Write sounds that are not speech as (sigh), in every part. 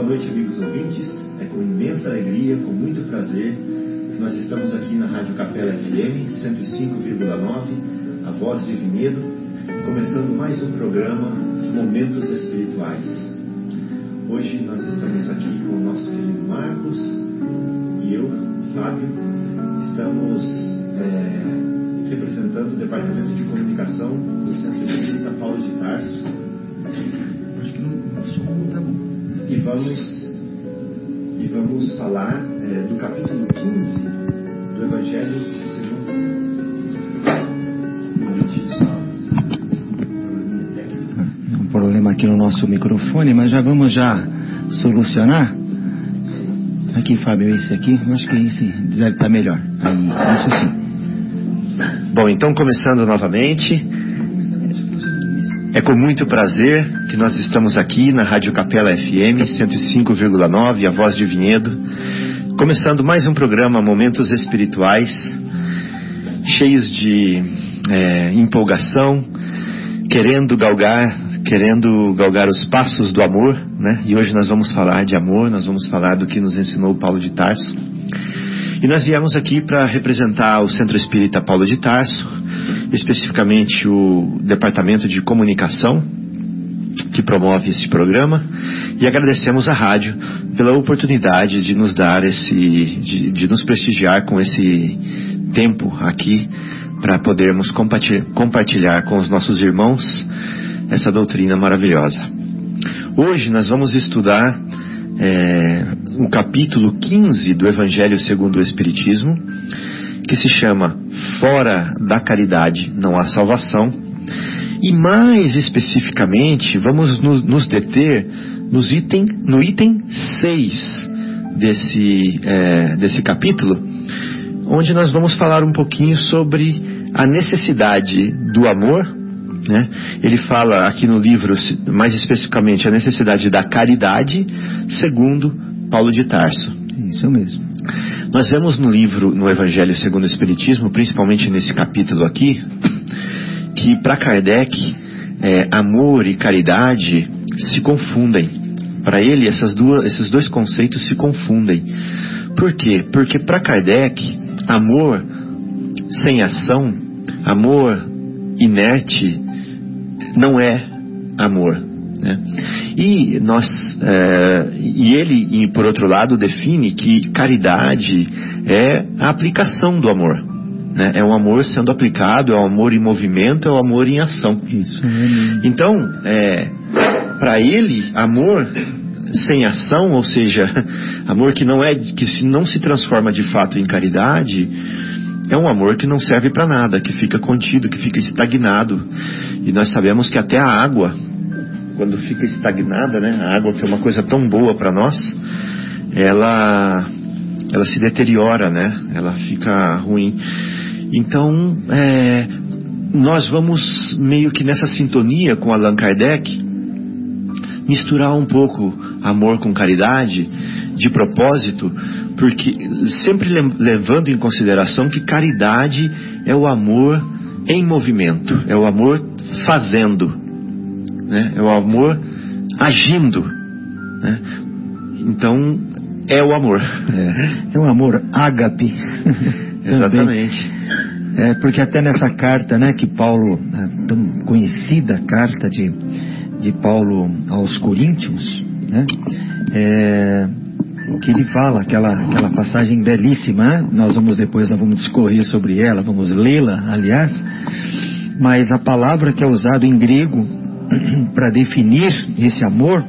Boa noite, amigos ouvintes. É com imensa alegria, com muito prazer, que nós estamos aqui na Rádio Capela FM 105,9, a voz de Vinhedo, começando mais um programa Momentos Espirituais. Hoje nós estamos aqui com o nosso querido Marcos e eu, Fábio, estamos é, representando o Departamento de Comunicação do Centro Espírita Paulo de Tarso. Acho que não, o som tá bom. E vamos, e vamos falar é, do capítulo 15 do Evangelho segundo. Um. Um problema aqui no nosso microfone, mas já vamos já solucionar. Aqui, Fábio, esse aqui, eu acho que esse deve estar melhor. Aí, isso sim. Bom, então começando novamente, é com muito prazer que nós estamos aqui na Rádio Capela FM 105,9, a voz de Vinhedo, começando mais um programa Momentos Espirituais, cheios de é, empolgação, querendo galgar, querendo galgar os passos do amor, né? E hoje nós vamos falar de amor, nós vamos falar do que nos ensinou Paulo de Tarso. E nós viemos aqui para representar o Centro Espírita Paulo de Tarso, especificamente o Departamento de Comunicação, que promove esse programa, e agradecemos à rádio pela oportunidade de nos dar esse, de, de nos prestigiar com esse tempo aqui para podermos compartilhar, com os nossos irmãos essa doutrina maravilhosa. Hoje nós vamos estudar é, o capítulo 15 do Evangelho segundo o Espiritismo, que se chama Fora da Caridade não há salvação. E mais especificamente, vamos no, nos deter nos item, no item 6 desse, é, desse capítulo, onde nós vamos falar um pouquinho sobre a necessidade do amor. Né? Ele fala aqui no livro, mais especificamente, a necessidade da caridade, segundo Paulo de Tarso. Isso mesmo. Nós vemos no livro, no Evangelho segundo o Espiritismo, principalmente nesse capítulo aqui, que para Kardec, é, amor e caridade se confundem. Para ele, essas duas, esses dois conceitos se confundem. Por quê? Porque para Kardec, amor sem ação, amor inerte, não é amor. Né? E nós, é, e ele, por outro lado, define que caridade é a aplicação do amor. Né? É o amor sendo aplicado, é o amor em movimento, é o amor em ação. Isso. Então, é, para ele, amor sem ação, ou seja, (laughs) amor que não é, que se não se transforma de fato em caridade, é um amor que não serve para nada, que fica contido, que fica estagnado. E nós sabemos que até a água, quando fica estagnada, né, a água que é uma coisa tão boa para nós, ela ela se deteriora, né? Ela fica ruim. Então, é, nós vamos meio que nessa sintonia com Allan Kardec misturar um pouco amor com caridade de propósito, porque sempre levando em consideração que caridade é o amor em movimento, é o amor fazendo, né? é o amor agindo. Né? Então, é o amor. É, é o amor ágape. (laughs) Exatamente. É, porque até nessa carta, né, que Paulo, a tão conhecida carta de, de Paulo aos Coríntios, né, é, que ele fala, aquela, aquela passagem belíssima, né? nós vamos depois nós vamos discorrer sobre ela, vamos lê-la, aliás, mas a palavra que é usada em grego (clears throat) para definir esse amor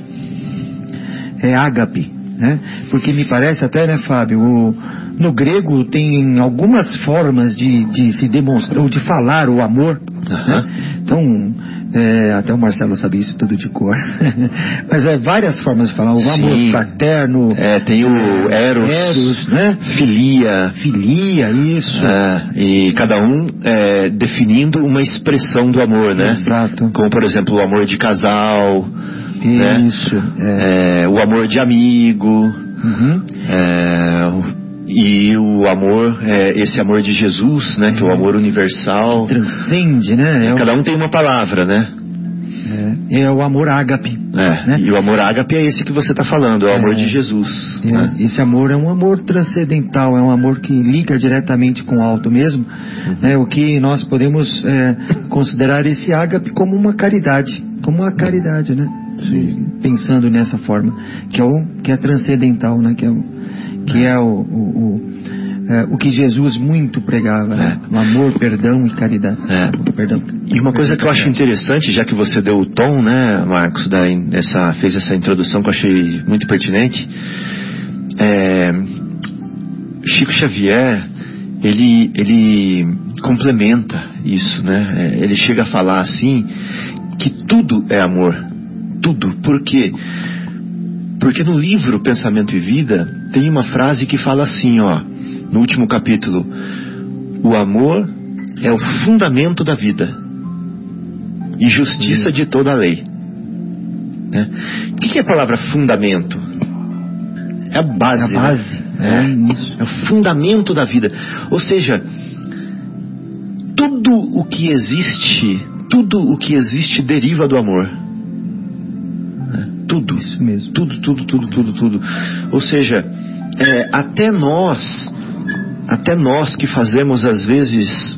é ágape, né? Porque me parece até, né, Fábio, o, no grego tem algumas formas de, de se demonstrar, ou de falar o amor. Né? Então, é, até o Marcelo sabe isso tudo de cor. (laughs) Mas é várias formas de falar. O amor Sim. fraterno. É, tem o Eros, Eros, né? Filia, Filia, isso. É, e cada um é, definindo uma expressão do amor, né? Exato. Como, por exemplo, o amor de casal, né? Isso. É. É, o amor de amigo, Uhum. é, e o amor, é, esse amor de Jesus, né? Que é o amor universal. Transcende, né? É o, Cada um tem uma palavra, né? é, é o amor ágape. É, né? E o amor ágape é esse que você está falando, é o amor É. de Jesus. É, né? Esse amor é um amor transcendental, é um amor que liga diretamente com o alto mesmo. Uhum. né? O que nós podemos é, considerar esse ágape como uma caridade, como uma caridade, né? Sim. Pensando nessa forma, que é o que é transcendental, né? Que é o que é o, o, o, é, o que Jesus muito pregava, né? O amor, perdão e caridade. É. Perdão. E uma coisa que eu acho interessante, já que você deu o tom, né, Marcos, da, essa, fez essa introdução que eu achei muito pertinente, é, Chico Xavier, ele, ele complementa isso, né? É, ele chega a falar assim que tudo é amor, tudo. Por quê? Porque no livro Pensamento e Vida tem uma frase que fala assim, ó, no último capítulo: o amor é o fundamento da vida e justiça de toda a lei. Né? O que é a palavra fundamento? É a base. A né? base, É. é isso. É o fundamento da vida. Ou seja, tudo o que existe, tudo o que existe deriva do amor. Tudo. Isso mesmo. Tudo, tudo, tudo, tudo, tudo. Ou seja, é, até nós, até nós que fazemos às vezes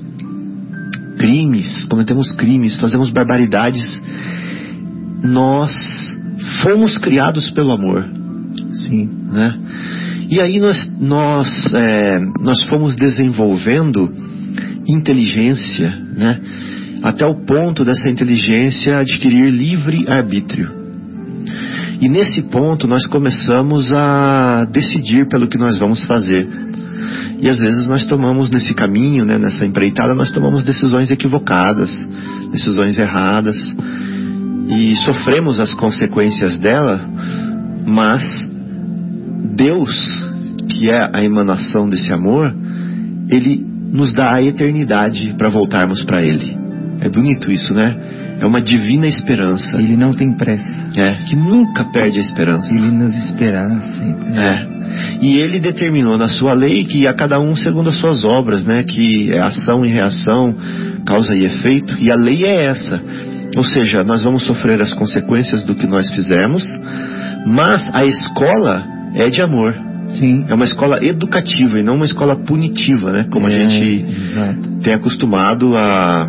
crimes, cometemos crimes, fazemos barbaridades, nós fomos criados pelo amor Sim. né? E aí nós, nós, é, nós fomos desenvolvendo inteligência, né? Até o ponto dessa inteligência adquirir livre arbítrio. E nesse ponto nós começamos a decidir pelo que nós vamos fazer. E às vezes nós tomamos nesse caminho, né, nessa empreitada, nós tomamos decisões equivocadas, decisões erradas e sofremos as consequências dela, mas Deus, que é a emanação desse amor, ele nos dá a eternidade para voltarmos para ele. É bonito isso, né? É uma divina esperança. Ele não tem pressa. É, que nunca perde a esperança. Ele nos esperará sempre. né? É. E ele determinou na sua lei que a cada um segundo as suas obras, né? Que é ação e reação, causa e efeito. E a lei é essa. Ou seja, nós vamos sofrer as consequências do que nós fizemos, mas a escola é de amor. Sim. É uma escola educativa e não uma escola punitiva, né? Como É, a gente Exato. tem acostumado a, a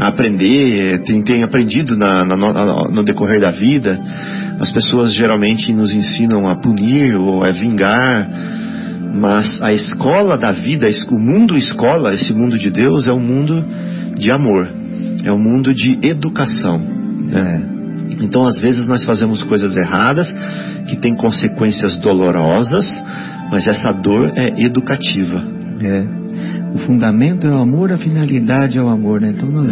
aprender, tem, tem aprendido na, na- no, no decorrer da vida. As pessoas geralmente nos ensinam a punir ou a vingar, mas a escola da vida, o mundo escola, esse mundo de Deus, é um mundo de amor, é um mundo de educação. né? Então, às vezes, nós fazemos coisas erradas que têm consequências dolorosas, mas essa dor é educativa. É. O fundamento é o amor, a finalidade é o amor, né? Então nós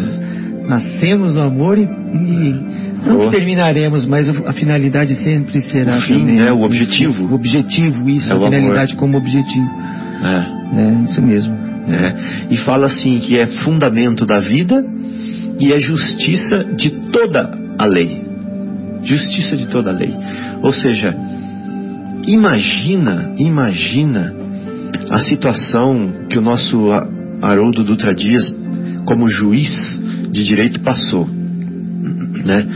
nascemos no amor e, e não Boa. terminaremos, mas a finalidade sempre será O fim, também. né? O objetivo. O objetivo, isso, É a o amor. finalidade como objetivo. É. É, isso mesmo. né? E fala assim que é fundamento da vida e é justiça de toda a lei. Justiça de toda a lei. Ou seja, imagina, imagina a situação que o nosso Haroldo Dutra Dias, como juiz de direito, passou. Né?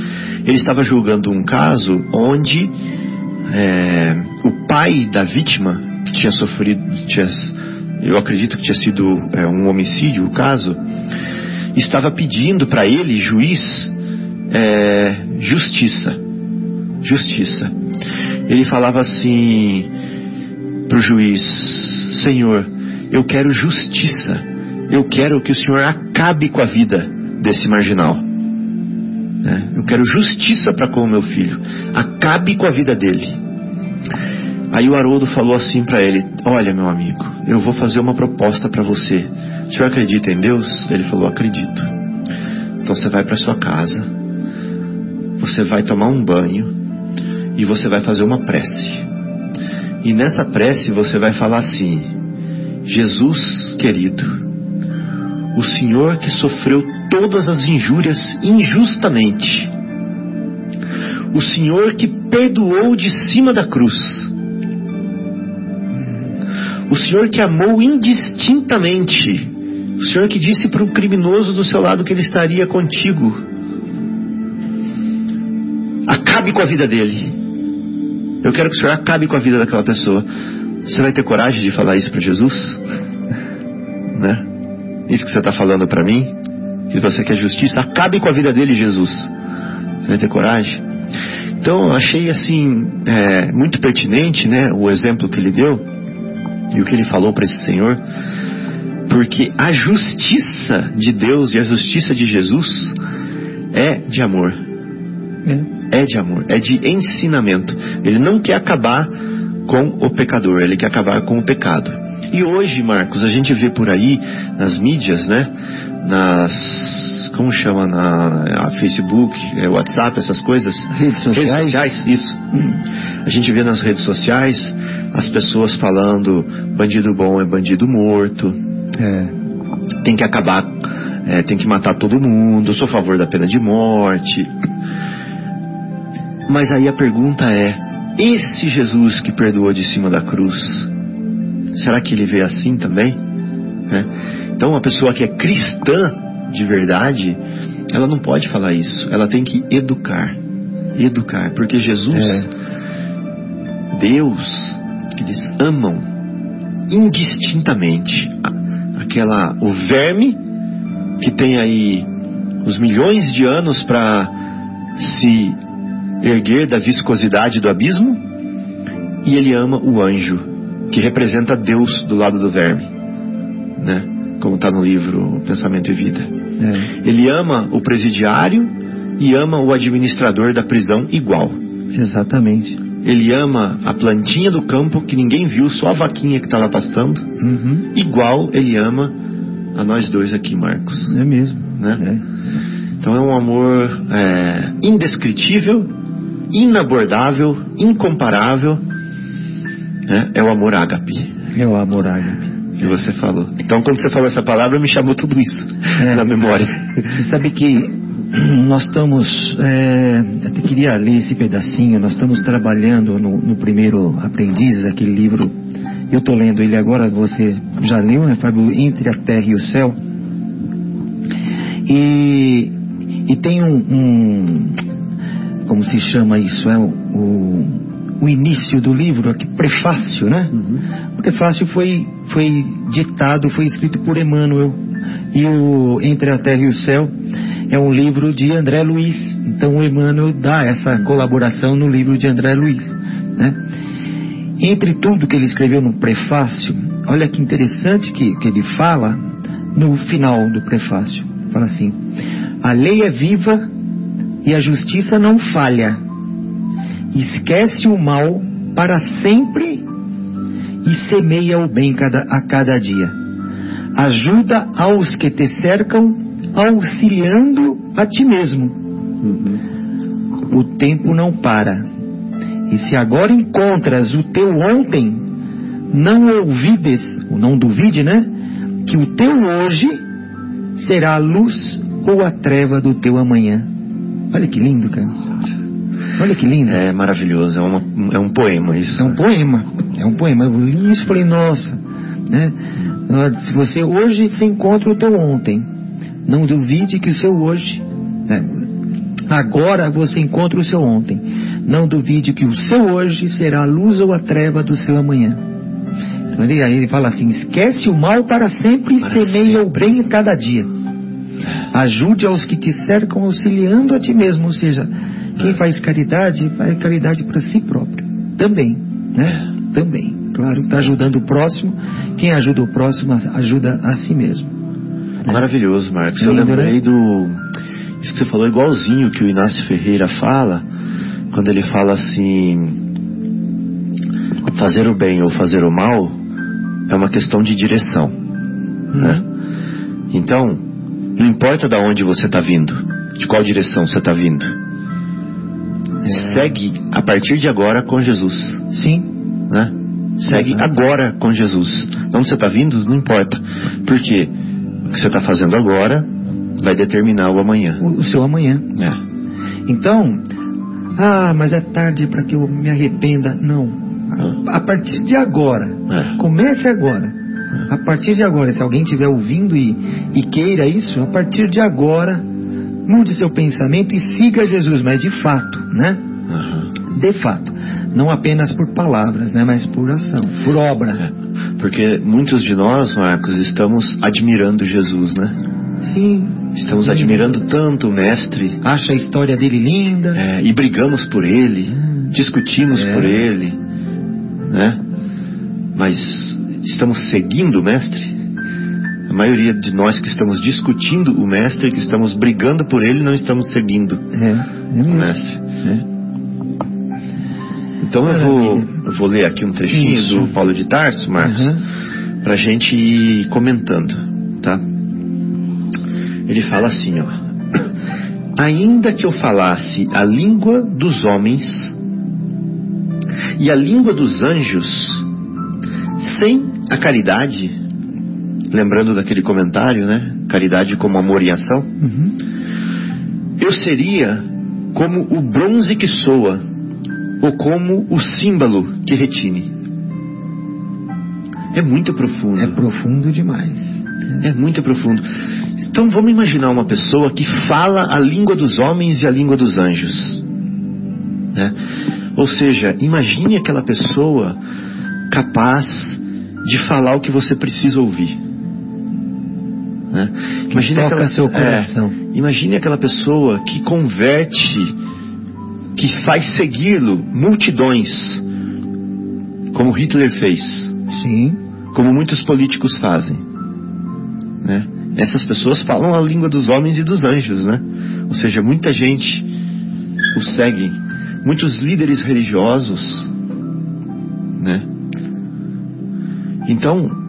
Ele estava julgando um caso onde é, o pai da vítima, que tinha sofrido, tinha, eu acredito que tinha sido é, um homicídio o caso, estava pedindo para ele, juiz, é, justiça. Justiça. Ele falava assim para o juiz: Senhor, eu quero justiça. Eu quero que o Senhor acabe com a vida desse marginal. né? Eu quero justiça para com o meu filho. Acabe com a vida dele. Aí o Haroldo falou assim para ele: Olha, meu amigo, eu vou fazer uma proposta para você. O senhor acredita em Deus? Ele falou: Acredito. Então você vai para sua casa, você vai tomar um banho e você vai fazer uma prece. E nessa prece você vai falar assim: Jesus querido, o Senhor que sofreu todas as injúrias injustamente, o Senhor que perdoou de cima da cruz, o Senhor que amou indistintamente, o Senhor que disse para o criminoso do seu lado que ele estaria contigo. Acabe com a vida dele. Eu quero que o Senhor acabe com a vida daquela pessoa. Você vai ter coragem de falar isso para Jesus? (laughs) né? Isso que você está falando para mim? Que você quer justiça? Acabe com a vida dele, Jesus. Você vai ter coragem? Então, achei assim, é, muito pertinente, né? O exemplo que ele deu e o que ele falou para esse senhor. Porque a justiça de Deus e a justiça de Jesus é de amor. É. é de amor, é de ensinamento. Ele não quer acabar com o pecador, ele quer acabar com o pecado. E hoje, Marcos, a gente vê por aí nas mídias, né? Nas. Como chama? Na Facebook, é, WhatsApp, essas coisas? Redes sociais. Redes sociais, isso. A gente vê nas redes sociais as pessoas falando: bandido bom é bandido morto. É. Tem que acabar, é, tem que matar todo mundo. Sou a favor da pena de morte. Mas aí a pergunta é: esse Jesus que perdoou de cima da cruz, será que ele vê assim também? Né? Então, uma pessoa que é cristã de verdade, ela não pode falar isso. Ela tem que educar. Educar. Porque Jesus, é. Deus, eles amam indistintamente aquela, o verme que tem aí os milhões de anos para se erguer da viscosidade do abismo, e ele ama o anjo, que representa Deus do lado do verme, né? Como está no livro Pensamento e Vida. É. Ele ama o presidiário e ama o administrador da prisão igual. Exatamente. Ele ama a plantinha do campo que ninguém viu, só a vaquinha que está lá pastando. Uhum. Igual ele ama a nós dois aqui, Marcos. É mesmo. Né? É. Então é um amor é, indescritível, inabordável, incomparável. Né? É o amor ágape. É o amor ágape. Que você falou. Então, quando você falou essa palavra, me chamou tudo isso É. na memória. E sabe que (clears throat) nós estamos, é, até queria ler esse pedacinho, nós estamos trabalhando no, no primeiro Aprendizes, aquele livro, eu estou lendo ele agora, você já leu, né, Fábio? Entre a Terra e o Céu. E, e tem um, um, como se chama isso, é o, o, o início do livro, aqui, prefácio, né? O prefácio foi, foi ditado, foi escrito por Emmanuel. E o Entre a Terra e o Céu é um livro de André Luiz. Então o Emmanuel dá essa colaboração no livro de André Luiz. Né? Entre tudo que ele escreveu no prefácio, olha que interessante que, que ele fala no final do prefácio. Fala assim: a lei é viva e a justiça não falha. Esquece o mal para sempre e semeia o bem cada, a cada dia. Ajuda aos que te cercam, auxiliando a ti mesmo. O tempo não para. E se agora encontras o teu ontem, não ouvides, ou não duvide, né? Que o teu hoje será a luz ou a treva do teu amanhã. Olha que lindo, cara. Olha que lindo. É maravilhoso, é, uma, é um poema isso. É um poema. É um poema. Eu li isso e falei, nossa, né? Se você hoje se encontra o teu ontem, não duvide que o seu hoje, né? agora você encontra o seu ontem. Não duvide que o seu hoje será a luz ou a treva do seu amanhã. Então, ele, aí ele fala assim: esquece o mal para sempre e semeia o bem cada dia. Ajude aos que te cercam, auxiliando a ti mesmo. Ou seja, quem faz caridade, faz caridade para si próprio. Também, né? Também. Claro, está ajudando o próximo. Quem ajuda o próximo, ajuda a si mesmo. Maravilhoso, Marcos. Eu Lindo, lembrei né? do. Isso que você falou, igualzinho que o Inácio Ferreira fala, quando ele fala assim: fazer o bem ou fazer o mal é uma questão de direção. Né? Então, não importa de onde você está vindo, de qual direção você está vindo, segue a partir de agora com Jesus. Sim, né? Segue Exato. agora com Jesus. De onde você está vindo, não importa. Porque o que você está fazendo agora vai determinar o amanhã. o, o seu amanhã. É. Então, ah, mas é tarde para que eu me arrependa. Não. A, a partir de agora, É. comece agora. A partir de agora, se alguém estiver ouvindo e, e queira isso, a partir de agora, mude seu pensamento e siga Jesus, mas de fato, né? De fato. Não apenas por palavras, né, mas por ação, por obra. É, porque muitos de nós, Marcos, estamos admirando Jesus, né? Sim. Estamos Sim. admirando tanto o Mestre Acha a história dele linda. é, e brigamos por ele, Hum. discutimos É. por ele, né? Mas estamos seguindo o Mestre? A maioria de nós que estamos discutindo o Mestre, que estamos brigando por ele, não estamos seguindo É, é o. Mestre. É. Então eu vou, eu vou ler aqui um trechinho Isso. do Paulo de Tarso, Marcos, Uhum. para a gente ir comentando, tá? Ele fala assim, ó. (coughs) Ainda que eu falasse a língua dos homens e a língua dos anjos, sem a caridade, lembrando daquele comentário, né? Caridade como amor e ação, Uhum. eu seria como o bronze que soa, ou como o símbolo que retine. É muito profundo. É profundo demais. É muito profundo. Então vamos imaginar uma pessoa que fala a língua dos homens e a língua dos anjos. né? Ou seja, imagine aquela pessoa capaz de falar o que você precisa ouvir. né? Que toca seu coração. é, imagine aquela pessoa que converte, que faz segui-lo multidões, como Hitler fez Sim. como muitos políticos fazem. Né? Essas pessoas falam a língua dos homens e dos anjos, né? Ou seja, muita gente o segue, muitos líderes religiosos, né? Então,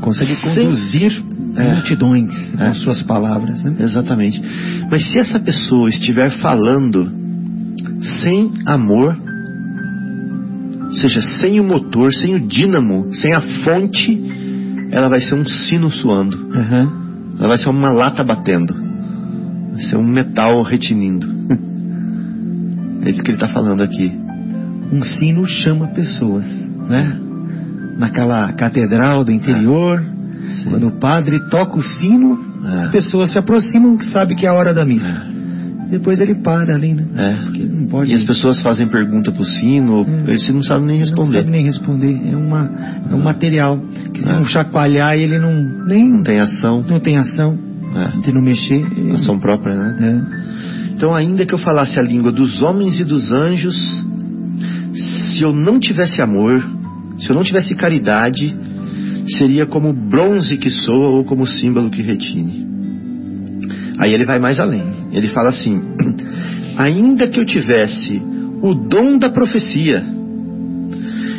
Consegue conduzir É. multidões com É. suas palavras. Né? exatamente. Mas se essa pessoa estiver falando sem amor, ou seja, sem o motor, sem o dínamo, sem a fonte, ela vai ser um sino suando. Aham. Ela vai ser uma lata batendo. Vai ser um metal retinindo. (laughs) É isso que ele está falando aqui. Um sino chama pessoas, né? Naquela catedral do interior, Sim. quando o padre toca o sino, É. as pessoas se aproximam que sabe que é a hora da missa. Depois ele para ali, né? É. Porque não pode. E as pessoas fazem pergunta pro sino, É. eles não sabem nem Não responder. sabe nem responder. É, uma, é um material que se não chacoalhar ele não nem Não tem ação. não tem ação. Se não mexer. ele- Ação própria, né? Então, ainda que eu falasse a língua dos homens e dos anjos, se eu não tivesse amor, se eu não tivesse caridade, seria como bronze que soa ou como símbolo que retine. Aí ele vai mais além. Ele fala assim: (clears throat) ainda que eu tivesse o dom da profecia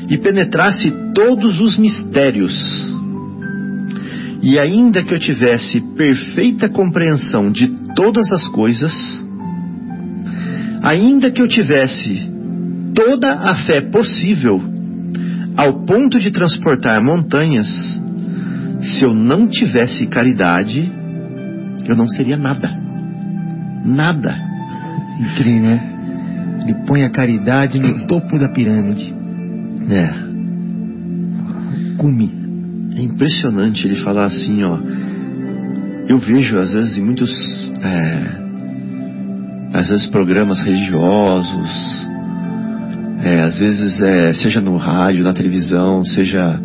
e penetrasse todos os mistérios, e ainda que eu tivesse perfeita compreensão de todas as coisas, ainda que eu tivesse toda a fé possível, ao ponto de transportar montanhas, se eu não tivesse caridade, eu não seria nada. Nada. Incrível, né? Ele põe a caridade no (clears throat) topo da pirâmide. É. Cume. É impressionante ele falar assim, ó. Eu vejo às vezes em muitos, é, às vezes programas religiosos, é, às vezes é, seja no rádio, na televisão, seja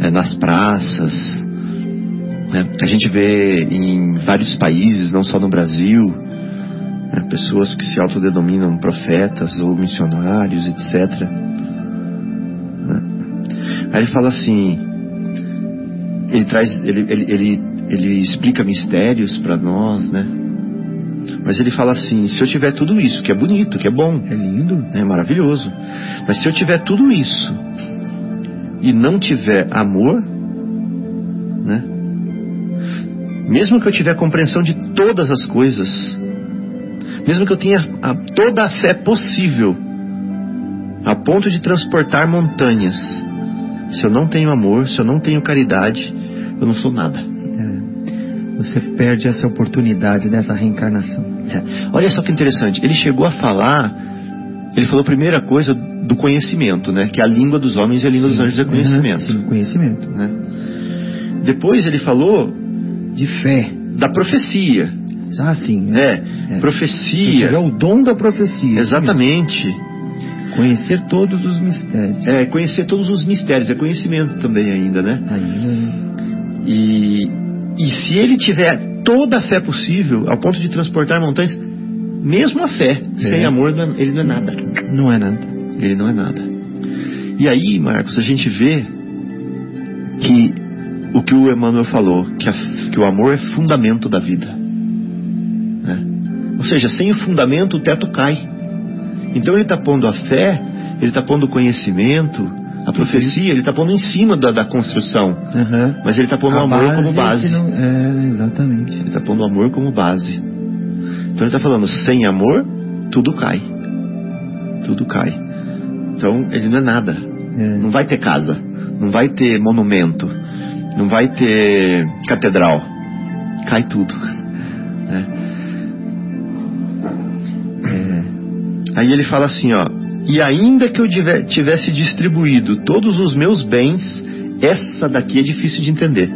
é, nas praças. né? A gente vê em vários países, não só no Brasil, né, pessoas que se autodenominam profetas ou missionários, etc. né? Aí ele fala assim, ele traz, ele, ele, ele, ele explica mistérios para nós, né? Mas ele fala assim: se eu tiver tudo isso, que é bonito, que é bom, É lindo. é maravilhoso, mas se eu tiver tudo isso e não tiver amor, né? Mesmo que eu tiver compreensão de todas as coisas, mesmo que eu tenha a- toda a fé possível, a ponto de transportar montanhas, se eu não tenho amor, se eu não tenho caridade, eu não sou nada. É. Você perde essa oportunidade dessa reencarnação. É. Olha só que interessante, ele chegou a falar, ele falou a primeira coisa do conhecimento, né? Que a língua dos homens e a língua dos anjos é conhecimento. Sim, conhecimento. né? Depois ele falou De fé. da profecia. Ah, sim. É, é. profecia. É o dom da profecia. Exatamente. Conhecer todos os mistérios. É, conhecer todos os mistérios, é conhecimento também ainda, né? Ainda. E, e se ele tiver toda a fé possível, ao ponto de transportar montanhas, mesmo a fé, é. sem amor, ele não é nada. Não é nada. Ele não é nada. E aí, Marcos, a gente vê que o que o Emmanuel falou, que, a, que o amor é fundamento da vida. Né? Ou seja, sem o fundamento o teto cai. Então ele está pondo a fé, ele está pondo o conhecimento, a profecia, ele está pondo em cima da, da construção. Uhum. Mas ele está pondo a o amor como base. Não... É, exatamente. Ele está pondo o amor como base. Então ele está falando, sem amor, tudo cai. Tudo cai. Então ele não é nada. É. Não vai ter casa. Não vai ter monumento não vai ter catedral, cai tudo. Né? É. Aí ele fala assim, ó, e ainda que eu tivesse distribuído todos os meus bens, essa daqui é difícil de entender.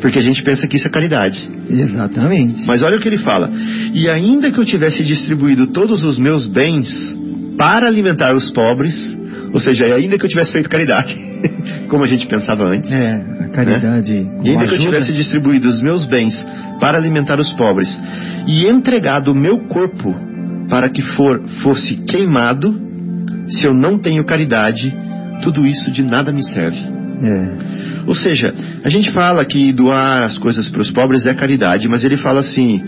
Porque a gente pensa que isso é caridade. Exatamente. Mas olha o que ele fala. E ainda que eu tivesse distribuído todos os meus bens para alimentar os pobres, ou seja, ainda que eu tivesse feito caridade, (laughs) como a gente pensava antes. É, a caridade. Né? E ainda que eu tivesse distribuído os meus bens para alimentar os pobres e entregado o meu corpo para que for, fosse queimado, se eu não tenho caridade, tudo isso de nada me serve. É. Ou seja, a gente fala que doar as coisas para os pobres é caridade, mas ele fala assim: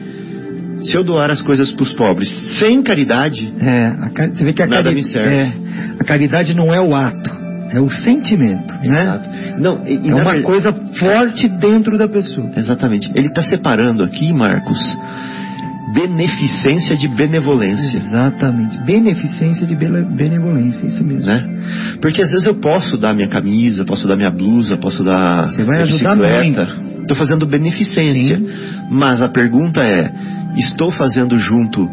se eu doar as coisas para os pobres sem caridade, é, a, você vê que a nada cari... me serve. É, a caridade não é o ato, é o sentimento, né? Não, e, e é uma coisa forte dentro da pessoa. Exatamente. Ele está separando aqui, Marcos, beneficência de benevolência. Exatamente. Beneficência de benevolência, isso mesmo. Né? Porque às vezes eu posso dar minha camisa, posso dar minha blusa, posso dar Você vai ajudar bicicleta. Estou fazendo beneficência. Sim. Mas a pergunta é: estou fazendo junto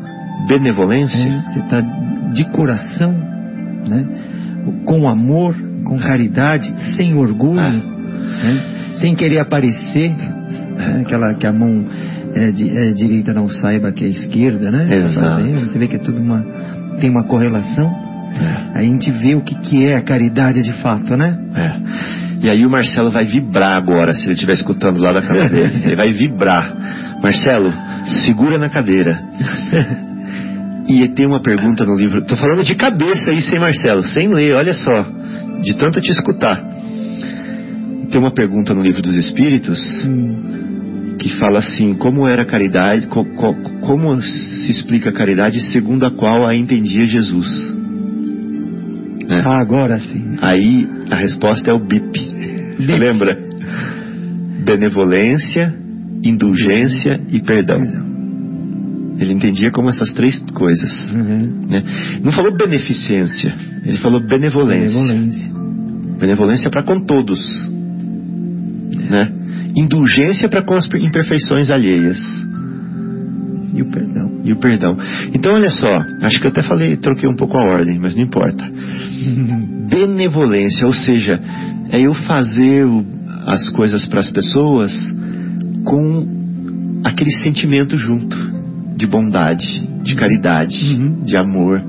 benevolência? É, você está de coração, né? com amor, com é. caridade, sem orgulho, é. né? sem querer aparecer, né? aquela que a mão é, di, é, direita não saiba que é esquerda, né? Exato. Você vê que é tudo uma tem uma correlação. É. Aí a gente vê o que, que é a caridade de fato, né? É. E aí o Marcelo vai vibrar agora, se ele estiver escutando lá da cama dele. (laughs) Ele vai vibrar. Marcelo, segura na cadeira. E tem uma pergunta no livro. Tô falando de cabeça aí, sem Marcelo, sem ler, olha só. De tanto te escutar. Tem uma pergunta no livro dos Espíritos. Hum que fala assim: como era a caridade, co, co, como se explica a caridade segundo a qual a entendia Jesus? Né? Ah, agora sim. Aí a resposta é o BIP. BIP. (laughs) Lembra? Benevolência, indulgência e perdão. Ele entendia como essas três coisas. Uhum. Né? Não falou beneficência, ele falou benevolência. Benevolência, benevolência para com todos. Né? Indulgência para com as imperfeições alheias. E o perdão. E o perdão. Então, olha só, acho que eu até falei, troquei um pouco a ordem, mas não importa. (laughs) Benevolência, ou seja, é eu fazer as coisas para as pessoas com aquele sentimento junto de bondade, de caridade, uhum. de amor.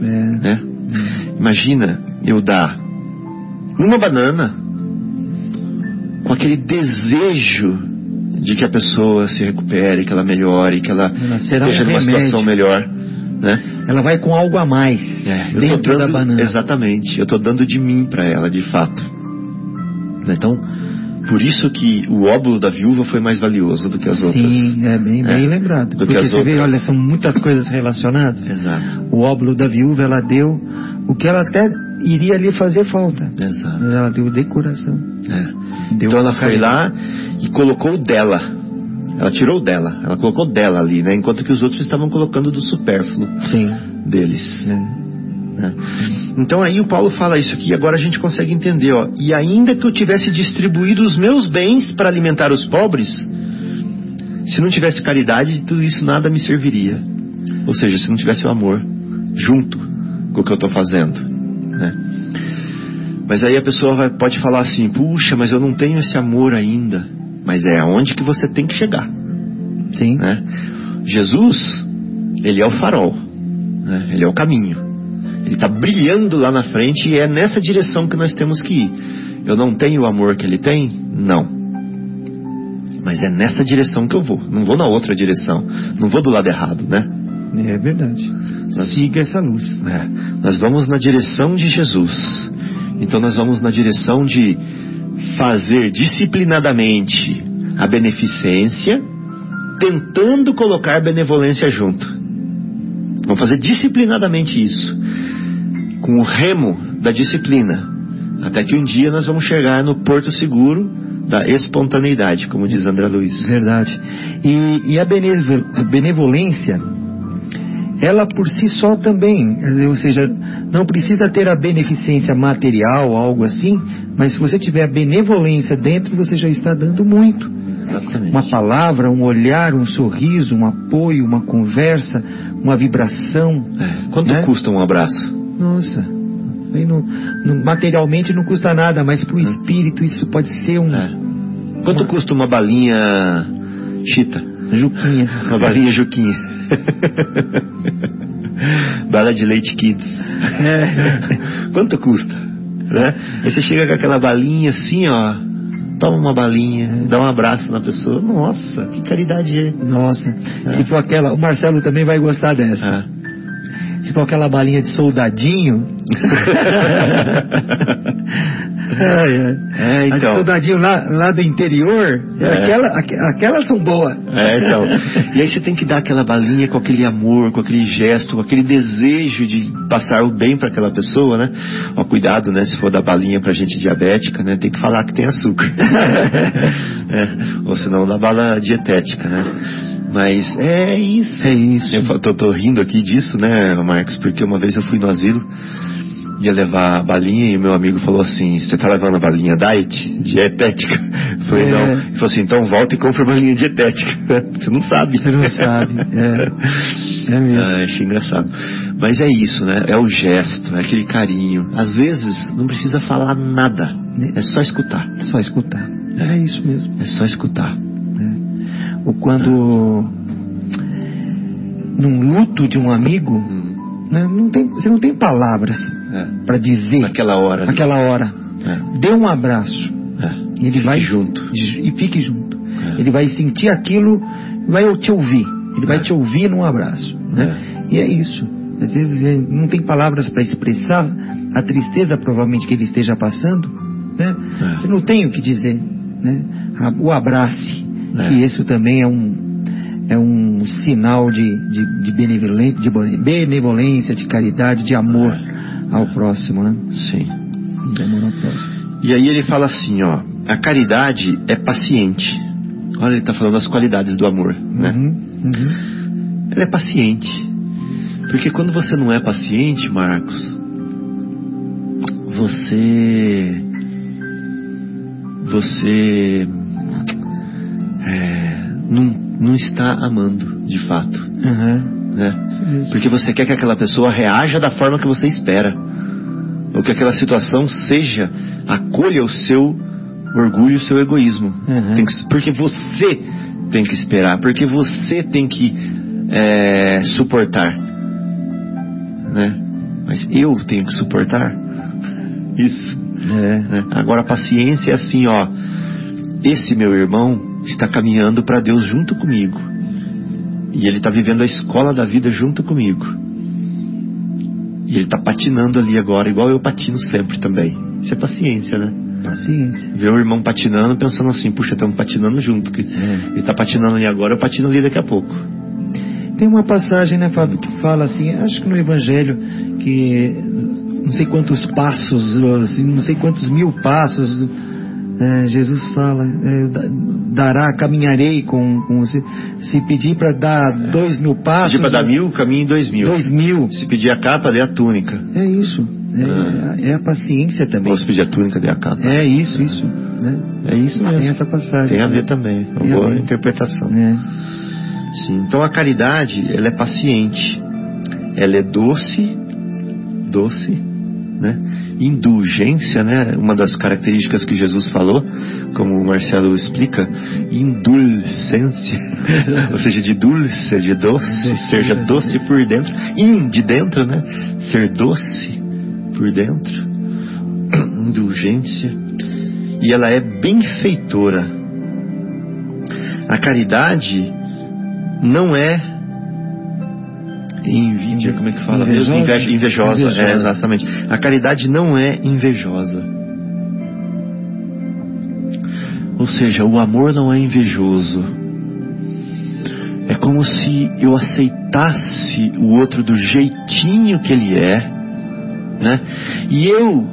É. Né? Uhum. Imagina eu dar uma banana com aquele desejo de que a pessoa se recupere, que ela melhore, que ela, ela esteja um numa situação melhor. Né? Ela vai com algo a mais é, dentro dando, da banana. Exatamente. Eu estou dando de mim para ela, de fato. Então, por isso que o óbolo da viúva foi mais valioso do que as outras. Sim, é bem, bem é, lembrado. Do Porque que as você outras. vê, olha, são muitas coisas relacionadas. Exato. O óbolo da viúva, ela deu o que ela até iria lhe fazer falta. Exato. Mas ela deu decoração. É. Deu então ela foi lá e colocou dela. Ela tirou dela. Ela colocou dela ali, né? Enquanto que os outros estavam colocando do supérfluo Sim. deles. É. Né? Então aí o Paulo fala isso aqui, agora a gente consegue entender, ó. E ainda que eu tivesse distribuído os meus bens para alimentar os pobres, se não tivesse caridade, tudo isso nada me serviria. Ou seja, se não tivesse o amor junto com o que eu estou fazendo. Mas aí a pessoa vai, pode falar assim: puxa, mas eu não tenho esse amor ainda. Mas é aonde que você tem que chegar. Sim. Né? Jesus, ele é o farol, né? ele é o caminho. Ele está brilhando lá na frente e é nessa direção que nós temos que ir. Eu não tenho o amor que ele tem? Não. Mas é nessa direção que eu vou. Não vou na outra direção. Não vou do lado errado, né? É verdade. Nós, Siga essa luz. É, nós vamos na direção de Jesus. Então nós vamos na direção de fazer disciplinadamente a beneficência, tentando colocar benevolência junto. Vamos fazer disciplinadamente isso, com o remo da disciplina, até que um dia nós vamos chegar no porto seguro da espontaneidade, como diz André Luiz. Verdade. E, e a benevolência, ela por si só também, ou seja, não precisa ter a beneficência material, algo assim, mas se você tiver a benevolência dentro, você já está dando muito. Exatamente. Uma palavra, um olhar, um sorriso, um apoio, uma conversa, uma vibração. É. Quanto né? custa um abraço? Nossa, aí não, não- materialmente não custa nada, mas para o espírito isso pode ser um É. Quanto custa uma balinha chita? juquinha. Uma balinha juquinha. (laughs) Bala de leite kids. É. (laughs) Quanto custa? Né? Aí você chega com aquela balinha assim, ó. Toma uma balinha, dá um abraço na pessoa. Nossa, que caridade é. Nossa, se for aquela, o Marcelo também vai gostar dessa. Ah. Se for aquela balinha de soldadinho. (laughs) Ai, ai. É, A de então. soldadinho lá, lá do interior, É. aquela, aqu- aquelas são boas. É, então. (laughs) E aí você tem que dar aquela balinha com aquele amor, com aquele gesto, com aquele desejo de passar o bem para aquela pessoa, né? Ó, cuidado, né? Se for dar balinha pra gente diabética, né? Tem que falar que tem açúcar. (laughs) É, Ou senão dá bala dietética, né? Mas é isso. É isso. Eu tô, tô rindo aqui disso, né, Marcos? Porque uma vez eu fui no asilo, ia levar a balinha e meu amigo falou assim: Você tá levando a balinha diet? Dietética? Eu falei: É. Não. Ele falou assim: Então volta e compra a balinha dietética. (laughs) Você não sabe. Você não sabe. É, é mesmo. Ah, achei engraçado. Mas é isso, né? É o gesto, é aquele carinho. Às vezes não precisa falar nada, é só escutar. Só escutar. É isso mesmo. É só escutar. né? Ou quando num luto de um amigo, Hum, né, não tem, você não tem palavras é. para dizer Naquela hora. ali. naquela hora. É, Dê um abraço. é. E ele Fique vai junto. e fique junto. É. Ele vai sentir aquilo, vai te ouvir. Ele vai É. te ouvir num abraço, né? E é isso. Às vezes não tem palavras para expressar a tristeza provavelmente que ele esteja passando, né? É. Você não tem o que dizer, né? O abrace, É. que isso também é um é um sinal de, de, de, benevolen- de benevolência, de caridade, de amor É. ao próximo, né? Sim. Amor ao próximo. E aí ele fala assim, ó, a caridade é paciente. Olha, ele está falando das qualidades do amor, né? Uhum, uhum. Ela é paciente. Porque quando você não é paciente, Marcos, você. Você. é, não, não está amando, de fato. Uhum. Né? Porque você quer que aquela pessoa reaja da forma que você espera. Ou que aquela situação seja, acolha o seu orgulho, o seu egoísmo. Uhum. Que- porque você tem que esperar, porque você tem que é, suportar. Né? Mas eu tenho que suportar? (laughs) Isso. É. né? Agora a paciência é assim, ó. Esse meu irmão está caminhando para Deus junto comigo. E ele está vivendo a escola da vida junto comigo. E ele está patinando ali agora, igual eu patino sempre também. Isso é paciência, né? Paciência. Ver o irmão patinando, pensando assim, puxa, estamos patinando junto. Que É. Ele está patinando ali agora, eu patino ali daqui a pouco. Tem uma passagem, né, Fábio, que fala assim, acho que no Evangelho, que não sei quantos passos, assim, não sei quantos mil passos, é, Jesus fala, é, dará, caminharei com, com você. Se pedir para dar dois mil passos. Pedir para dar mil, caminho em dois mil. Dois mil. Se pedir a capa, dê a túnica. É isso. É, é a paciência também. Se pedir a túnica, dê a capa. É isso, isso. Né? É isso mesmo. Tem essa passagem. Tem a ver também. É Tem uma boa interpretação. É. Sim. Então a caridade, ela é paciente. Ela é doce, doce, né? Indulgência, né? Uma das características que Jesus falou. como o Marcelo explica, indulcência, (laughs) ou seja, de dulce, de doce, seja doce por dentro, in de dentro, né? Ser doce por dentro, (clears throat) indulgência, e ela é benfeitora. A caridade não é inveja, como é que fala? Invejosa. Inveja, invejosa, Invejosa. é exatamente. A caridade não é invejosa. Ou seja, o amor não é invejoso. É como se eu aceitasse o outro do jeitinho que ele é, né? E eu,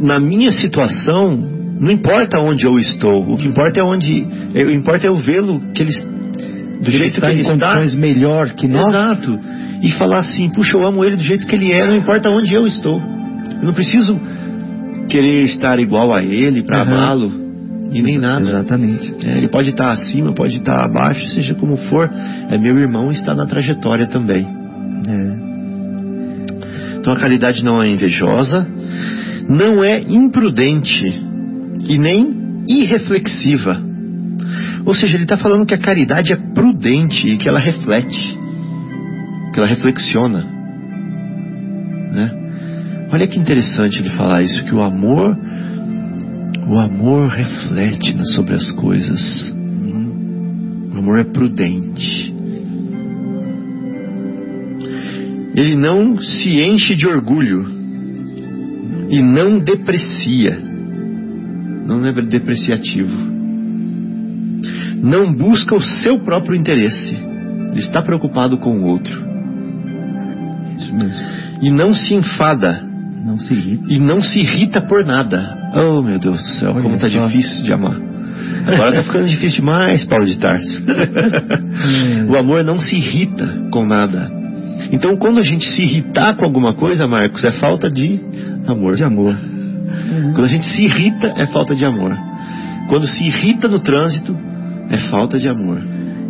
na minha situação, não importa onde eu estou, o que importa é onde, o importa é eu vê-lo que ele do Ele jeito que ele em está. condições melhor que nós. Exato. E falar assim, puxa, eu amo ele do jeito que ele é, não importa onde eu estou. Eu não preciso querer estar igual a ele para Aham. amá-lo e nem nada. Exatamente. É, ele pode estar acima, pode estar abaixo, seja como for, é meu irmão e está na trajetória também. É. Então a caridade não é invejosa, não é imprudente e nem irreflexiva. Ou seja, ele está falando que a caridade é prudente e que ela reflete, que ela reflexiona. Né? Olha que interessante ele falar isso, que o amor, o amor reflete sobre as coisas. O amor é prudente. Ele não se enche de orgulho e não deprecia. Não é depreciativo. Não busca o seu próprio interesse. Ele está preocupado com o outro. Isso mesmo. E não se enfada. Não se irrita. E não se irrita por nada. Oh, meu Deus do céu, Olha como está só. difícil de amar. Agora está ficando difícil demais, Paulo de Tarso. (laughs) o amor não se irrita com nada. Então, quando a gente se irritar com alguma coisa, Marcos, é falta de amor. De amor. Quando a gente se irrita, é falta de amor. Quando se irrita no trânsito, é falta de amor.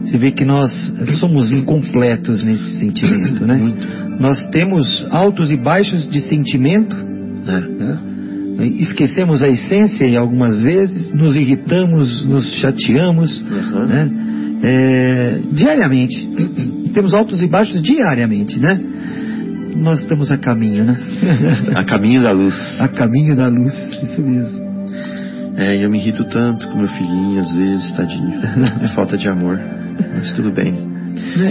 Você vê que nós somos incompletos nesse sentimento, né? Muito. Nós temos altos e baixos de sentimento, Né? né? esquecemos a essência em algumas vezes, nos irritamos, nos chateamos, Uhum. né? É, diariamente. Temos altos e baixos diariamente, né? Nós estamos a caminho, né? A caminho da luz. a caminho da luz, isso mesmo. É, eu me irrito tanto com meu filhinho, às vezes, tadinho. É (laughs) falta de amor. Mas tudo bem.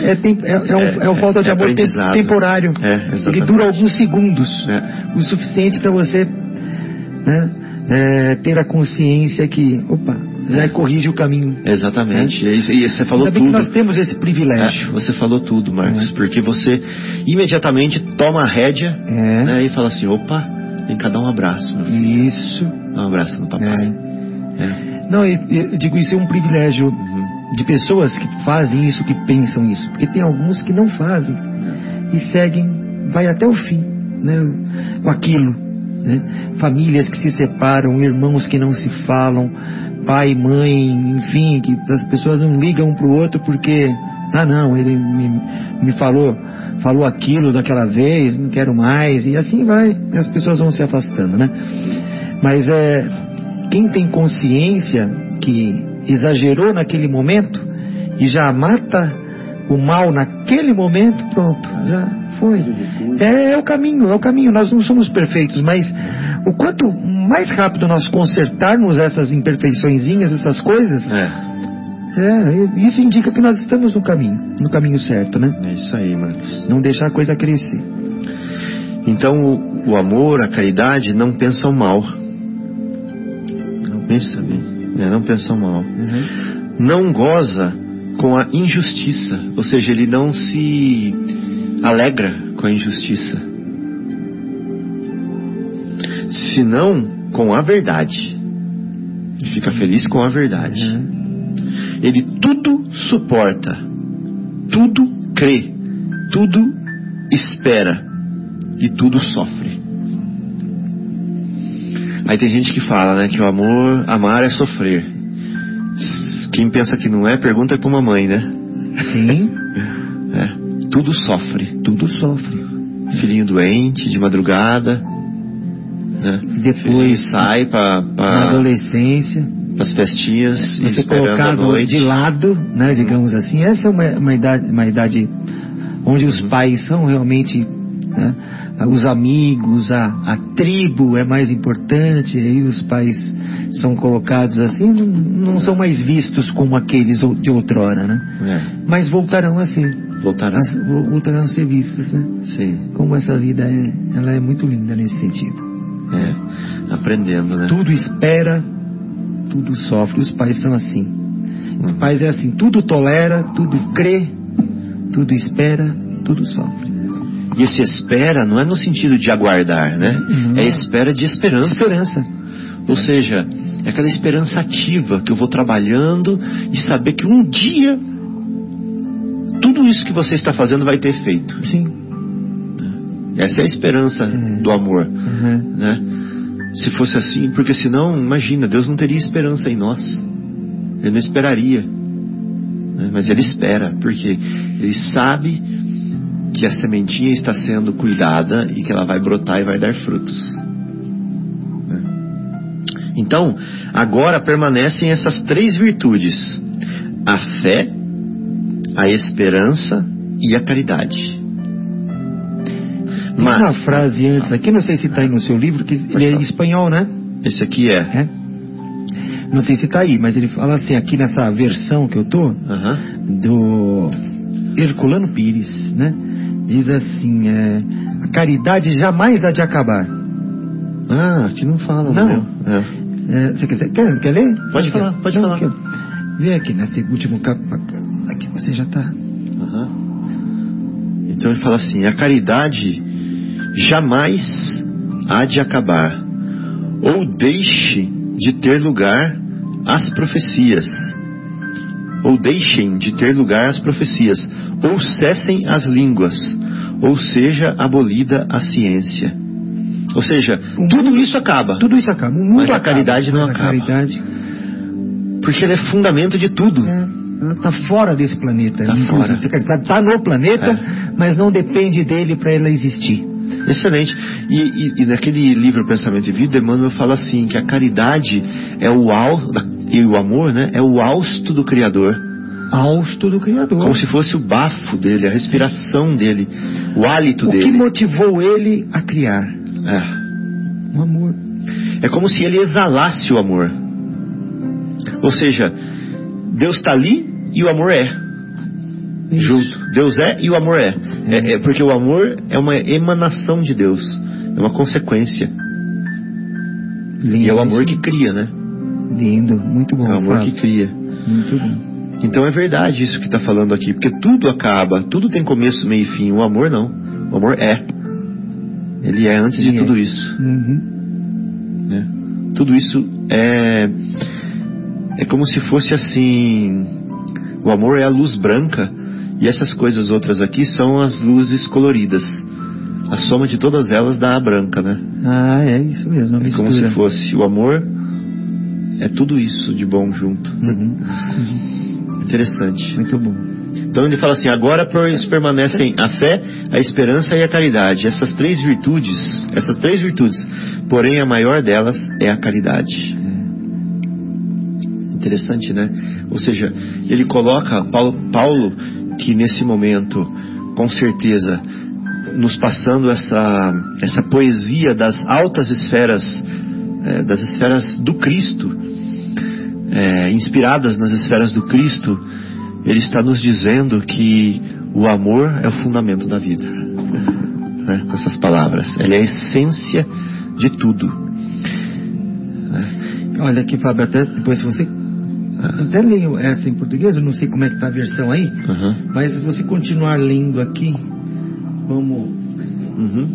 É, tem- é, é, um, é uma falta de é amor temporário. É, Ele dura alguns segundos. É. O suficiente para você né, é, ter a consciência que, opa, já corrige o caminho. Exatamente. E, e você falou Ainda tudo. que nós temos esse É, privilégio. você falou tudo, Marcos, É. porque você imediatamente toma a rédea É. né, e fala assim, opa, tem que dar um abraço. Isso. Dá um abraço no papai. É. Não, eu, eu digo isso é um privilégio Uhum. De pessoas que fazem isso, que pensam isso. Porque tem alguns que não fazem e seguem, vai até o fim, né, com aquilo. Né? Famílias que se separam, irmãos que não se falam, pai, mãe, enfim, que as pessoas não ligam um pro outro porque, ah não, ele me, me falou, falou aquilo daquela vez, não quero mais, e assim vai, e as pessoas vão se afastando, né? Mas é, quem tem consciência que exagerou naquele momento e já mata o mal naquele momento, pronto, já foi. É, é o caminho, é o caminho. Nós não somos perfeitos, mas o quanto mais rápido nós consertarmos essas imperfeiçõezinhas, essas coisas, É, é, isso indica que nós estamos no caminho, no caminho certo, né? é isso aí, Marcos. Não deixar a coisa crescer. Então, o, o amor, a caridade não pensam mal. Não pensa bem. É, não pensam mal. Não goza com a injustiça. Ou seja, ele não se alegra com a injustiça. Senão com a verdade. Ele fica feliz com a verdade. Ele tudo suporta, tudo crê, tudo espera e tudo sofre. Aí tem gente que fala, né, que o amor, amar é sofrer. Quem pensa que não é, pergunta pra uma mãe, né? Sim, (laughs) É, tudo sofre. tudo sofre. Filhinho doente, de madrugada, né? Depois, Filhinho sai pra, na pra adolescência, Para as festinhas, você esperando a colocado de lado, né, digamos assim. Essa é uma, uma idade, uma idade onde os pais são realmente né, os amigos, a, a tribo é mais importante, e aí os pais são colocados assim, não, não são mais vistos como aqueles de outrora, né? É, Mas voltarão a ser, voltaram. a- vo- voltarão a ser vistos, né? Sim, Como essa vida é, ela é muito linda nesse sentido. é. Aprendendo, né? Tudo espera, tudo sofre. Os pais são assim. Os pais é assim, tudo tolera, tudo crê, tudo espera, tudo sofre. E esse espera não é no sentido de aguardar, né? Uhum. É espera de esperança. Esperança. Ou seja, é aquela esperança ativa que eu vou trabalhando e saber que um dia tudo isso que você está fazendo vai ter efeito. Sim. Essa é a esperança É. do amor, Uhum. né? Se fosse assim, porque senão, imagina, Deus não teria esperança em nós. Ele não esperaria. né? Mas ele espera, porque ele sabe que a sementinha está sendo cuidada e que ela vai brotar e vai dar frutos. né? Então, agora permanecem essas três virtudes: a fé, a esperança e a caridade. Tem uma Mas frase antes aqui, não sei se está aí no seu livro, que ele é em espanhol, né? esse aqui é. É. Não sei se está aí, mas ele fala assim, aqui nessa versão que eu tô, Aham. do Herculano Pires, né? Diz assim, é, a caridade jamais há de acabar. Ah, aqui não fala, Não. não. É. É, você quer, quer, quer ler? Pode Quer? falar, pode Não, falar. ó. Vê aqui nesse último capítulo. Aqui você já está. Aham. Então ele fala assim: a caridade jamais há de acabar, ou deixe de ter lugar as profecias, ou deixem de ter lugar as profecias, ou cessem as línguas, ou seja abolida a ciência. Ou seja, O tudo isso acaba, Tudo isso acaba. Mundo Mas a acaba, caridade não acaba. A caridade porque ela é fundamento de tudo. é, ela está fora desse planeta. Tá inclusive. fora. Está tá no planeta, É. mas não depende dele para ela existir. Excelente. E, e- e naquele livro Pensamento e Vida, Emmanuel fala assim, que a caridade é o al, e o amor, né, é o hausto do Criador. Austo do Criador. Como se fosse o bafo dele, a respiração dele, o hálito o que dele. motivou ele a criar? É. O amor. É como se ele exalasse o amor. Ou seja, Deus está ali e o amor é. Isso. Junto. Deus é e o amor é. É, é porque o amor é uma emanação de Deus. É uma consequência. Lindo. E é o amor que cria, né? Lindo, muito bom. É o amor Fábio. que cria. Muito bom. Então é verdade isso que está falando aqui, porque tudo acaba, tudo tem começo, meio e fim. O amor não. O amor é. Ele é antes de Ele é. tudo isso. Uhum. né? Tudo isso é é como se fosse assim. O amor é a luz branca e essas coisas outras aqui são as luzes coloridas. A soma de todas elas dá a branca, né? Ah, é isso mesmo. É como se fosse o amor é tudo isso de bom junto. Uhum. (laughs) Interessante. Muito bom. Então ele fala assim: agora permanecem a fé, a esperança e a caridade. Essas três virtudes, essas três virtudes. Porém, a maior delas é a caridade. Interessante, né? Ou seja, ele coloca Paulo, Paulo que nesse momento, com certeza, nos passando essa essa poesia das altas esferas, eh, das esferas do Cristo, eh, inspiradas nas esferas do Cristo, ele está nos dizendo que o amor é o fundamento da vida. (laughs) Né? Com essas palavras. Ele é a essência de tudo. Olha aqui, Fábio, até depois se você. Até leio essa em português, eu não sei como é que tá a versão aí, Uhum. mas se você continuar lendo aqui, como. Uhum.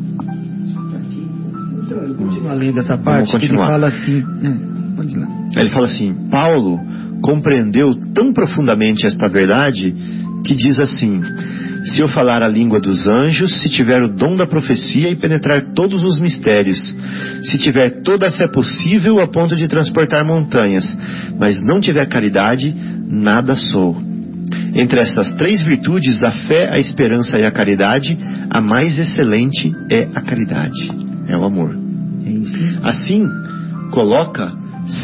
Continuar lendo essa parte, que ele fala assim. É, lá. Ele fala assim: Paulo compreendeu tão profundamente esta verdade que diz assim: Se eu falar a língua dos anjos, se tiver o dom da profecia e penetrar todos os mistérios, se tiver toda a fé possível a ponto de transportar montanhas, mas não tiver caridade, nada sou. Entre essas três virtudes, a fé, a esperança e a caridade, a mais excelente é a caridade, é o amor. É. Assim, coloca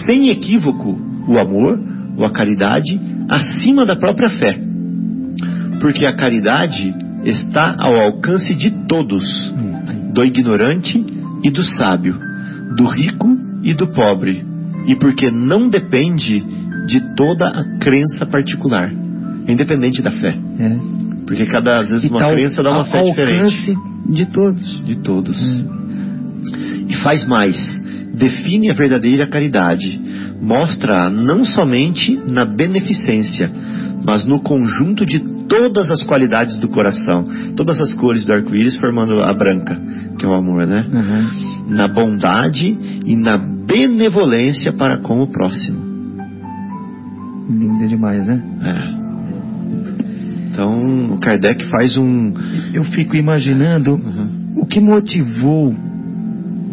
sem equívoco o amor ou a caridade acima da própria fé. Porque a caridade está ao alcance de todos, do ignorante e do sábio, do rico e do pobre, e porque não depende de toda a crença particular, independente da fé. É. Porque cada às vezes E uma tá ao- crença dá uma ao fé diferente alcance de todos. de todos. Hum. E faz mais, define a verdadeira caridade, mostra não somente na beneficência, mas no conjunto de todas as qualidades do coração, todas as cores do arco-íris formando a branca, que é o amor, né? Uhum. Na bondade e na benevolência para com o próximo. Lindo demais, né? É. Então, o Kardec faz um. Eu fico imaginando Uhum. o que motivou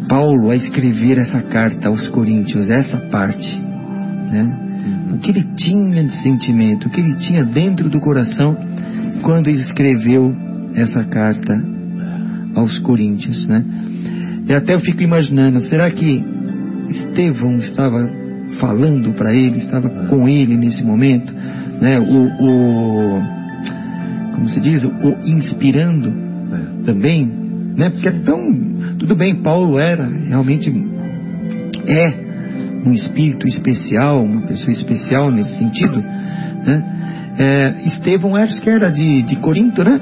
Paulo a escrever essa carta aos Coríntios, essa parte, né? O que ele tinha de sentimento, o que ele tinha dentro do coração quando escreveu essa carta aos Coríntios, né? E até eu fico imaginando, será que Estevão estava falando para ele, estava com ele nesse momento, né? O, o como se diz, o inspirando É. também, né? Porque é tão. Tudo bem, Paulo era realmente é um espírito especial, uma pessoa especial nesse sentido, né? É, Estevão acho que era de, de Corinto, né?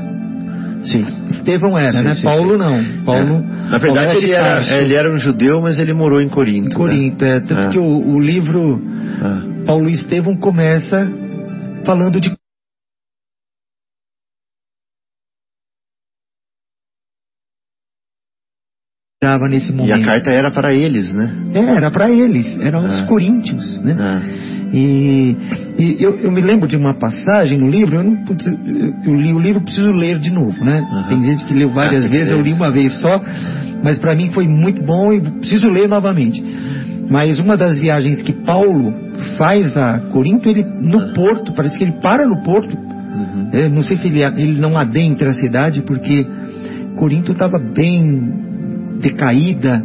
Sim. Estevão era, Sim, né? sim, Paulo sim. não. Paulo. É. Na verdade, Paulo ele de era, ele era um judeu, mas ele morou em Corinto. em né? Corinto, é, tanto É. que o, o livro Ah. Paulo e Estevão começa falando de estava nesse E momento. a carta era para eles, né? É, era para eles, eram os Ah. coríntios, né? Ah. E, e eu, eu me lembro de uma passagem no livro, eu, não, eu- li o livro, preciso ler de novo, né? Aham. Tem gente que leu várias Ah, vezes, eu li uma vez só, mas para mim foi muito bom e preciso ler novamente. Mas uma das viagens que Paulo faz a Corinto, ele no porto, parece que ele para no porto, Uhum. é, não sei se ele, ele não adentra a cidade, porque Corinto estava bem decaída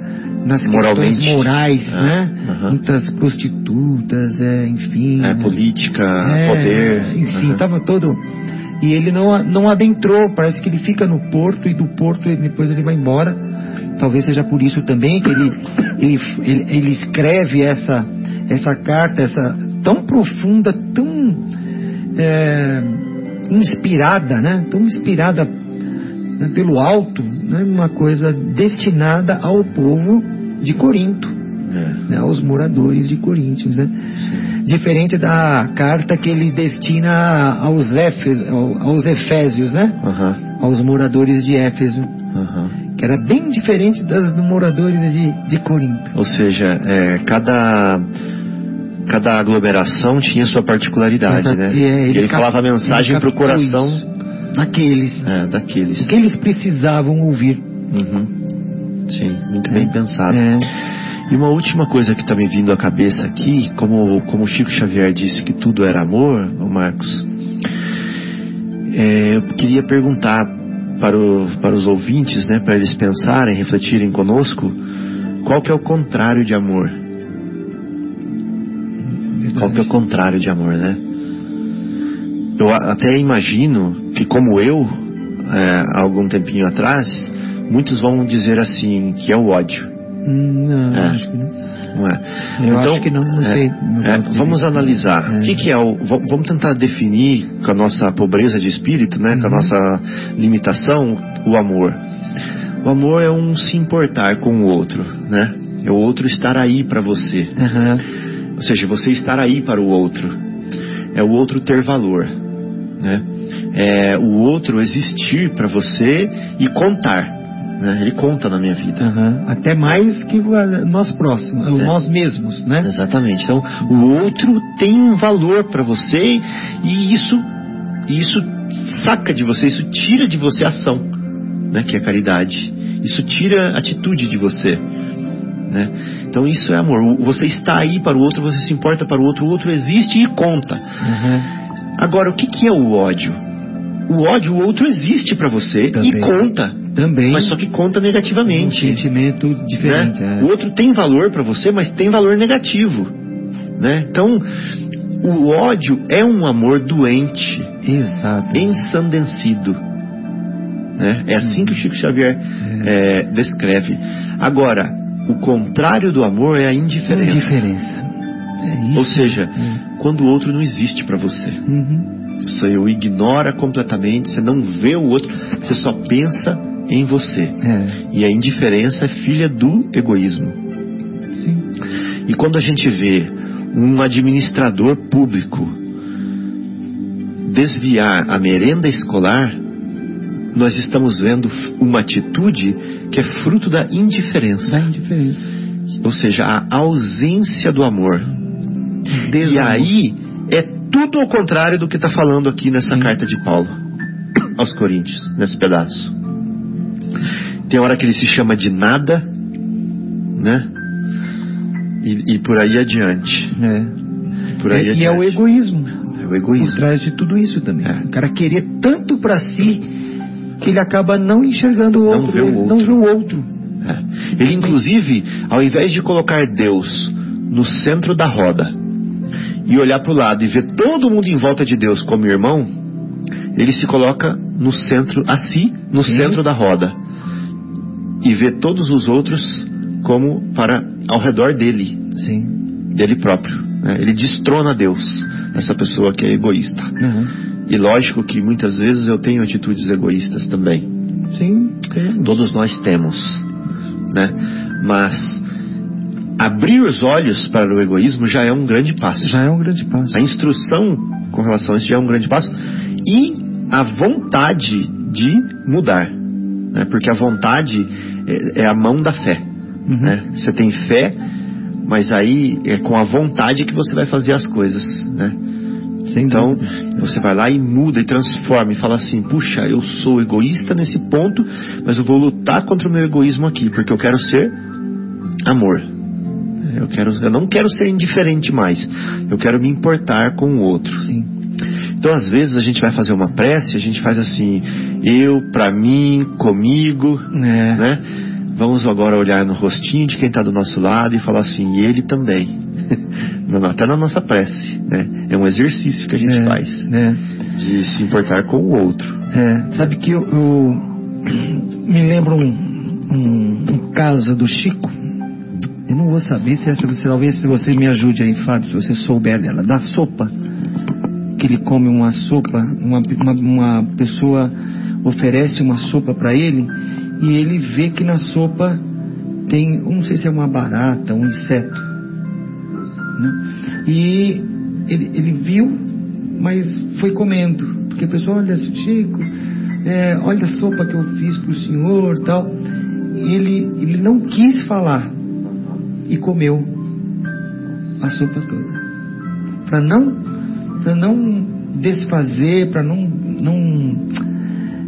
nas Moralmente. questões morais, Ah, né? Muitas prostitutas, é, enfim. É, política, É, poder. Enfim, estava todo. E ele não, não adentrou, parece que ele fica no porto e do porto ele- depois ele vai embora. Talvez seja por isso também que ele, ele, ele, ele escreve essa, essa carta, essa tão profunda, tão é, inspirada, né? Tão inspirada né, pelo alto, né? Uma coisa destinada ao povo de Corinto É. né, aos moradores de Coríntios, né? Diferente da carta que ele destina aos, Éfeso, aos Efésios, né? Aham. Aos moradores de Éfeso, Aham. que era bem diferente das dos moradores de, de Corinto. Ou seja, é, cada, cada aglomeração tinha sua particularidade, Exato. né? E, é, ele, cap- falava a mensagem ele para o coração daqueles é, daqueles. que eles precisavam ouvir. Uhum. Sim, muito bem É. pensado. É. E uma última coisa que está me vindo à cabeça aqui, como, como o Chico Xavier disse que tudo era amor, Marcos, é, eu queria perguntar para, o- para os ouvintes, né, para eles pensarem, refletirem conosco, qual que é o contrário de amor? Qual que é o contrário de amor, né? Eu até imagino que como eu, é, há algum tempinho atrás, muitos vão dizer assim, que é o ódio. Não, É. acho que não. Não é? Eu acho que não, não é, sei. É, vamos analisar. É. O que, que é o. va- Vamos tentar definir com a nossa pobreza de espírito, né? Com a Uhum. nossa limitação, o amor. O amor é um se importar com o outro, né? É o outro estar aí para você. Aham. Ou seja, você estar aí para o outro. É o outro ter valor, né? É o outro existir para você e contar. Né? Ele conta na minha vida. Aham. Até mais que nós próximos, É. nós mesmos, né? Exatamente. Então, o outro tem um valor para você e isso, isso saca de você, isso tira de você a ação, né? Que é caridade. Isso tira a atitude de você, né? Então, isso é amor. Você está aí para o outro, você se importa para o outro, o outro existe e conta. Aham. Agora, o que, que é o ódio? O ódio, o outro existe para você Também. e conta, Também mas só que conta um negativamente. sentimento diferente. né? é. O outro tem valor para você, mas tem valor negativo. Né? Então, o ódio é um amor doente, Exato. ensandecido. Né? É assim que o Chico Xavier é, descreve. Agora, o contrário do amor é a indiferença. Indiferença. É isso. Ou seja, quando o outro não existe para você. Uhum. Você o ignora completamente, você não vê o outro, você só pensa em você. É. E a indiferença é filha do egoísmo. Sim. E quando a gente vê um administrador público desviar a merenda escolar, nós estamos vendo uma atitude que é fruto da indiferença. Da indiferença. Ou seja, a ausência do amor. E Desamor. aí é tudo ao contrário do que está falando aqui nessa carta de Paulo aos Coríntios, nesse pedaço. Tem hora que ele se chama de nada, né? E, e por aí adiante. É. Por aí e, e adiante. é o egoísmo. É o Por egoísmo. trás de tudo isso também. É. O cara querer tanto pra si que ele acaba não enxergando o Não outro. vê o outro. Não vê o outro. É. Ele, inclusive, ao invés de colocar Deus no centro da roda e olhar para o lado e ver todo mundo em volta de Deus como irmão, ele se coloca no centro, a si, no Sim. centro da roda e vê todos os outros como para ao redor dele, Sim. dele próprio. né? Ele destrona Deus, essa pessoa que é egoísta. Uhum. E lógico que muitas vezes eu tenho atitudes egoístas também. Sim. temos. Todos nós temos, né? Mas abrir os olhos para o egoísmo já é um grande passo. Já é um grande passo. A instrução com relação a isso já é um grande passo e a vontade de mudar, né? Porque a vontade é, é a mão da fé, Uhum. né? Você tem fé, mas aí é com a vontade que você vai fazer as coisas, né? Sem Então, dúvida. você vai lá e muda e transforma e fala assim: puxa, eu sou egoísta nesse ponto, mas eu vou lutar contra o meu egoísmo aqui, porque eu quero ser amor. Eu, quero, eu não quero ser indiferente mais. Eu quero me importar com o outro. Sim. Então, às vezes, a gente vai fazer uma prece, a gente faz assim: eu, pra mim, comigo, É. né? Vamos agora olhar no rostinho de quem está do nosso lado e falar assim: e ele também. (laughs) Até na nossa prece, né? É um exercício que a gente é, faz É. de se importar com o outro. É, sabe que eu, eu (clears throat) me lembro um, um- um caso do Chico. Eu não vou saber se essa, se talvez se você me ajude aí, Fábio, se você souber dela, da sopa. Que ele come uma sopa, uma, uma, uma pessoa oferece uma sopa para ele e ele vê que na sopa tem, não sei se é uma barata, um inseto. né? E ele, ele viu, mas foi comendo. Porque a pessoa, olha, Chico, é, olha a sopa que eu fiz para o senhor tal. Ele, ele não quis falar e comeu a sopa toda. Para não, para não desfazer, para não, não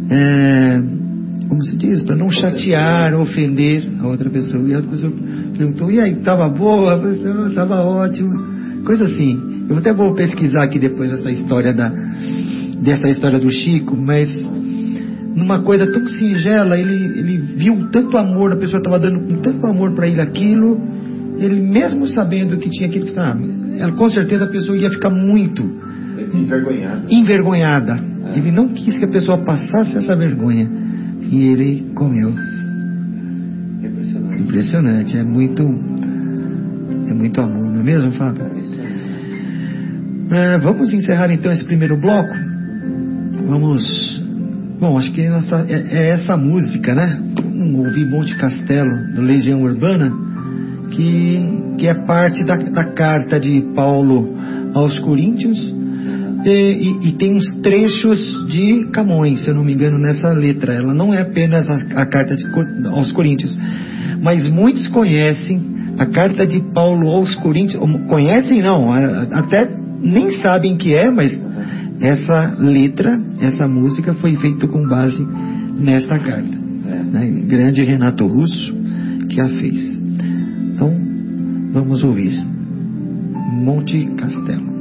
é, como se diz, para não chatear, ofender a outra pessoa. E a outra pessoa perguntou, e aí, estava boa? Estava ótima. Coisa assim. Eu até vou pesquisar aqui depois essa história da, dessa história do Chico, mas numa coisa tão singela, ele, ele viu tanto amor, a pessoa estava dando com tanto amor para ele aquilo, ele mesmo sabendo que tinha aquilo, sabe, ela, com certeza a pessoa ia ficar muito Envergonhado. envergonhada. Ele não quis que a pessoa passasse essa vergonha. E ele comeu. Impressionante. Impressionante, é muito. É muito amor, não é mesmo, Fábio? É, vamos encerrar então esse primeiro bloco. Vamos. Bom, acho que nossa, é, é essa música, né? Vamos ouvir Monte Castelo, do Legião Urbana, que, que é parte da, da carta de Paulo aos Coríntios. E, e- e tem uns trechos de Camões, se eu não me engano, nessa letra. Ela não é apenas a, a carta de aos Coríntios, mas muitos conhecem a carta de Paulo aos Coríntios. Conhecem não, até nem sabem que é, mas essa letra, essa música foi feita com base nesta carta. Né? Grande Renato Russo que a fez. Então, vamos ouvir. Monte Castelo.